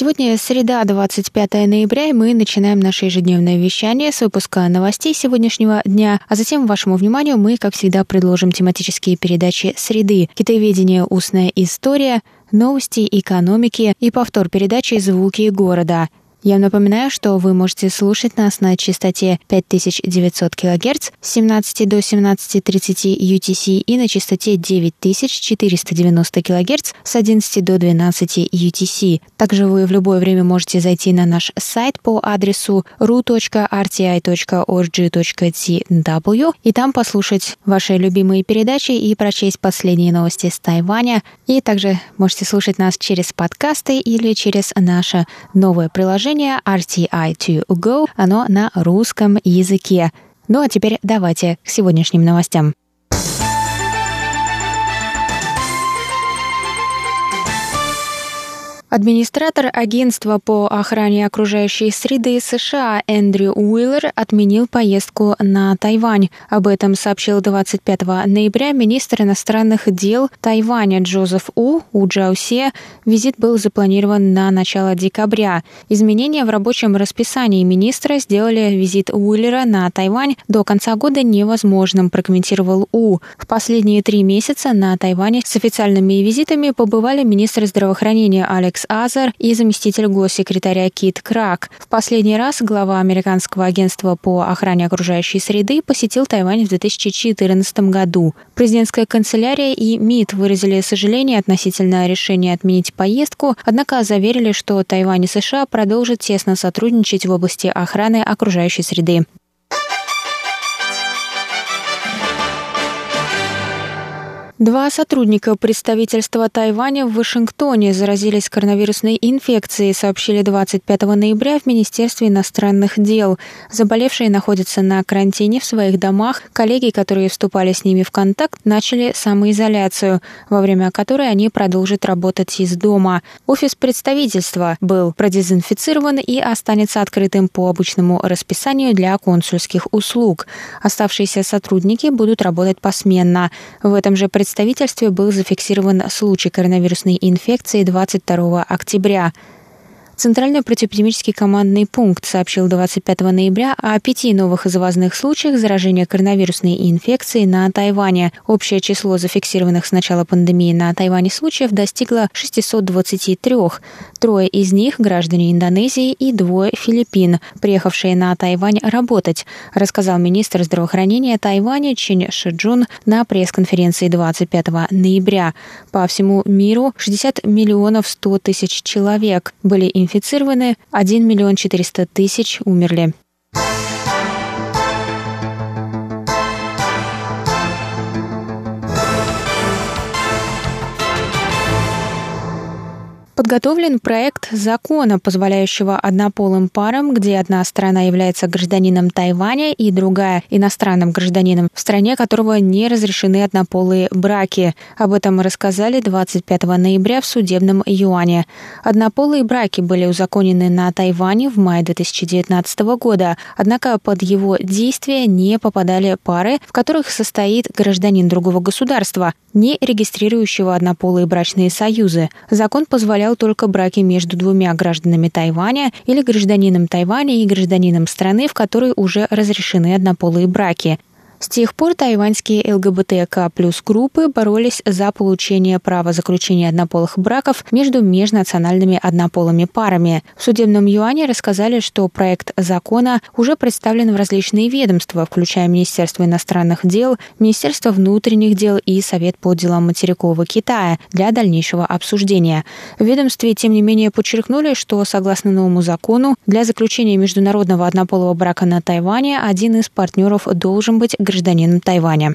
Сегодня среда, 25 ноября, и мы начинаем наше ежедневное вещание с выпуска новостей сегодняшнего дня, а затем вашему вниманию мы, как всегда, предложим тематические передачи «Среды», «Китаеведение. Устная история», «Новости экономики» и повтор передачи «Звуки города». Я напоминаю, что вы можете слушать нас на частоте 5900 кГц с 17 до 17.30 UTC и на частоте 9490 кГц с 11 до 12 UTC. Также вы в любое время можете зайти на наш сайт по адресу ru.rti.org.tw и там послушать ваши любимые передачи и прочесть последние новости с Тайваня. И также можете слушать нас через подкасты или через наше новое приложение приложение RTI2Go, оно на русском языке. Ну а теперь давайте к сегодняшним новостям. Администратор агентства по охране окружающей среды США Эндрю Уиллер отменил поездку на Тайвань. Об этом сообщил 25 ноября министр иностранных дел Тайваня Джозеф У У Джаусе. Визит был запланирован на начало декабря. Изменения в рабочем расписании министра сделали визит Уиллера на Тайвань до конца года невозможным, прокомментировал У. В последние три месяца на Тайване с официальными визитами побывали министр здравоохранения Алекс Алекс Азер и заместитель госсекретаря Кит Крак. В последний раз глава Американского агентства по охране окружающей среды посетил Тайвань в 2014 году. Президентская канцелярия и МИД выразили сожаление относительно решения отменить поездку, однако заверили, что Тайвань и США продолжат тесно сотрудничать в области охраны окружающей среды. Два сотрудника представительства Тайваня в Вашингтоне заразились коронавирусной инфекцией, сообщили 25 ноября в Министерстве иностранных дел. Заболевшие находятся на карантине в своих домах. Коллеги, которые вступали с ними в контакт, начали самоизоляцию, во время которой они продолжат работать из дома. Офис представительства был продезинфицирован и останется открытым по обычному расписанию для консульских услуг. Оставшиеся сотрудники будут работать посменно. В этом же представительстве представительстве был зафиксирован случай коронавирусной инфекции 22 октября. Центральный противоэпидемический командный пункт сообщил 25 ноября о пяти новых завозных случаях заражения коронавирусной инфекцией на Тайване. Общее число зафиксированных с начала пандемии на Тайване случаев достигло 623. Трое из них – граждане Индонезии и двое – Филиппин, приехавшие на Тайвань работать, рассказал министр здравоохранения Тайваня Чин Шиджун на пресс-конференции 25 ноября. По всему миру 60 миллионов 100 тысяч человек были инфицированы инфицированы, 1 миллион 400 тысяч умерли. Подготовлен проект закона, позволяющего однополым парам, где одна сторона является гражданином Тайваня и другая иностранным гражданином, в стране которого не разрешены однополые браки. Об этом рассказали 25 ноября в судебном юане. Однополые браки были узаконены на Тайване в мае 2019 года, однако под его действие не попадали пары, в которых состоит гражданин другого государства, не регистрирующего однополые брачные союзы. Закон позволял позволял только браки между двумя гражданами Тайваня или гражданином Тайваня и гражданином страны, в которой уже разрешены однополые браки. С тех пор тайваньские ЛГБТК плюс группы боролись за получение права заключения однополых браков между межнациональными однополыми парами. В судебном юане рассказали, что проект закона уже представлен в различные ведомства, включая Министерство иностранных дел, Министерство внутренних дел и Совет по делам материкового Китая для дальнейшего обсуждения. В ведомстве, тем не менее, подчеркнули, что согласно новому закону для заключения международного однополого брака на Тайване один из партнеров должен быть гражданином Тайваня.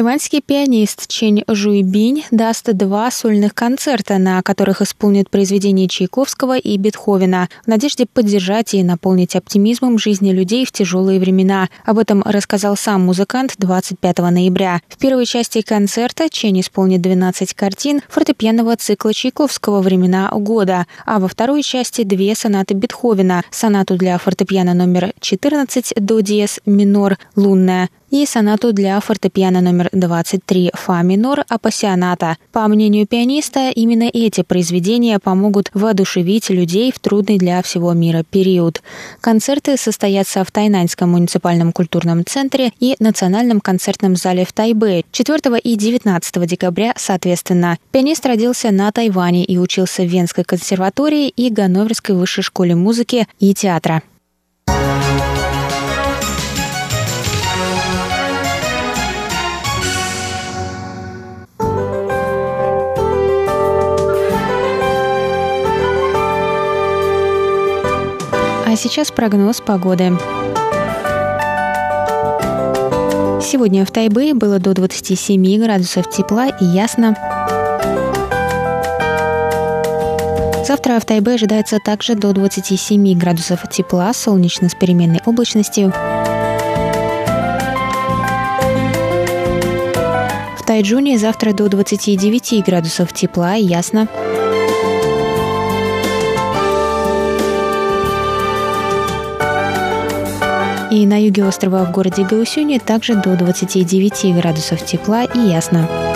Тайваньский пианист Чень Жуйбинь даст два сольных концерта, на которых исполнит произведения Чайковского и Бетховена в надежде поддержать и наполнить оптимизмом жизни людей в тяжелые времена. Об этом рассказал сам музыкант 25 ноября. В первой части концерта Чень исполнит 12 картин фортепианного цикла Чайковского «Времена года», а во второй части две сонаты Бетховена – сонату для фортепиано номер 14 до диез минор «Лунная», и сонату для фортепиано номер 23 фа минор апассионата. По мнению пианиста, именно эти произведения помогут воодушевить людей в трудный для всего мира период. Концерты состоятся в Тайнаньском муниципальном культурном центре и Национальном концертном зале в Тайбе 4 и 19 декабря соответственно. Пианист родился на Тайване и учился в Венской консерватории и Ганноверской высшей школе музыки и театра. Сейчас прогноз погоды. Сегодня в Тайбэе было до 27 градусов тепла и ясно. Завтра в Тайбе ожидается также до 27 градусов тепла, солнечно с переменной облачностью. В Тайджуне завтра до 29 градусов тепла и ясно. И на юге острова в городе Гаусюне также до 29 градусов тепла и ясно.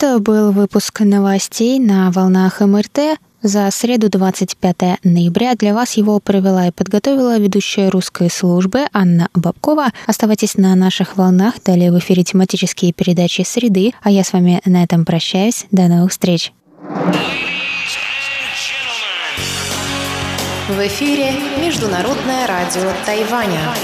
Это был выпуск новостей на волнах МРТ. За среду 25 ноября для вас его провела и подготовила ведущая русской службы Анна Бабкова. Оставайтесь на наших волнах. Далее в эфире тематические передачи «Среды». А я с вами на этом прощаюсь. До новых встреч. В эфире Международное радио Тайваня.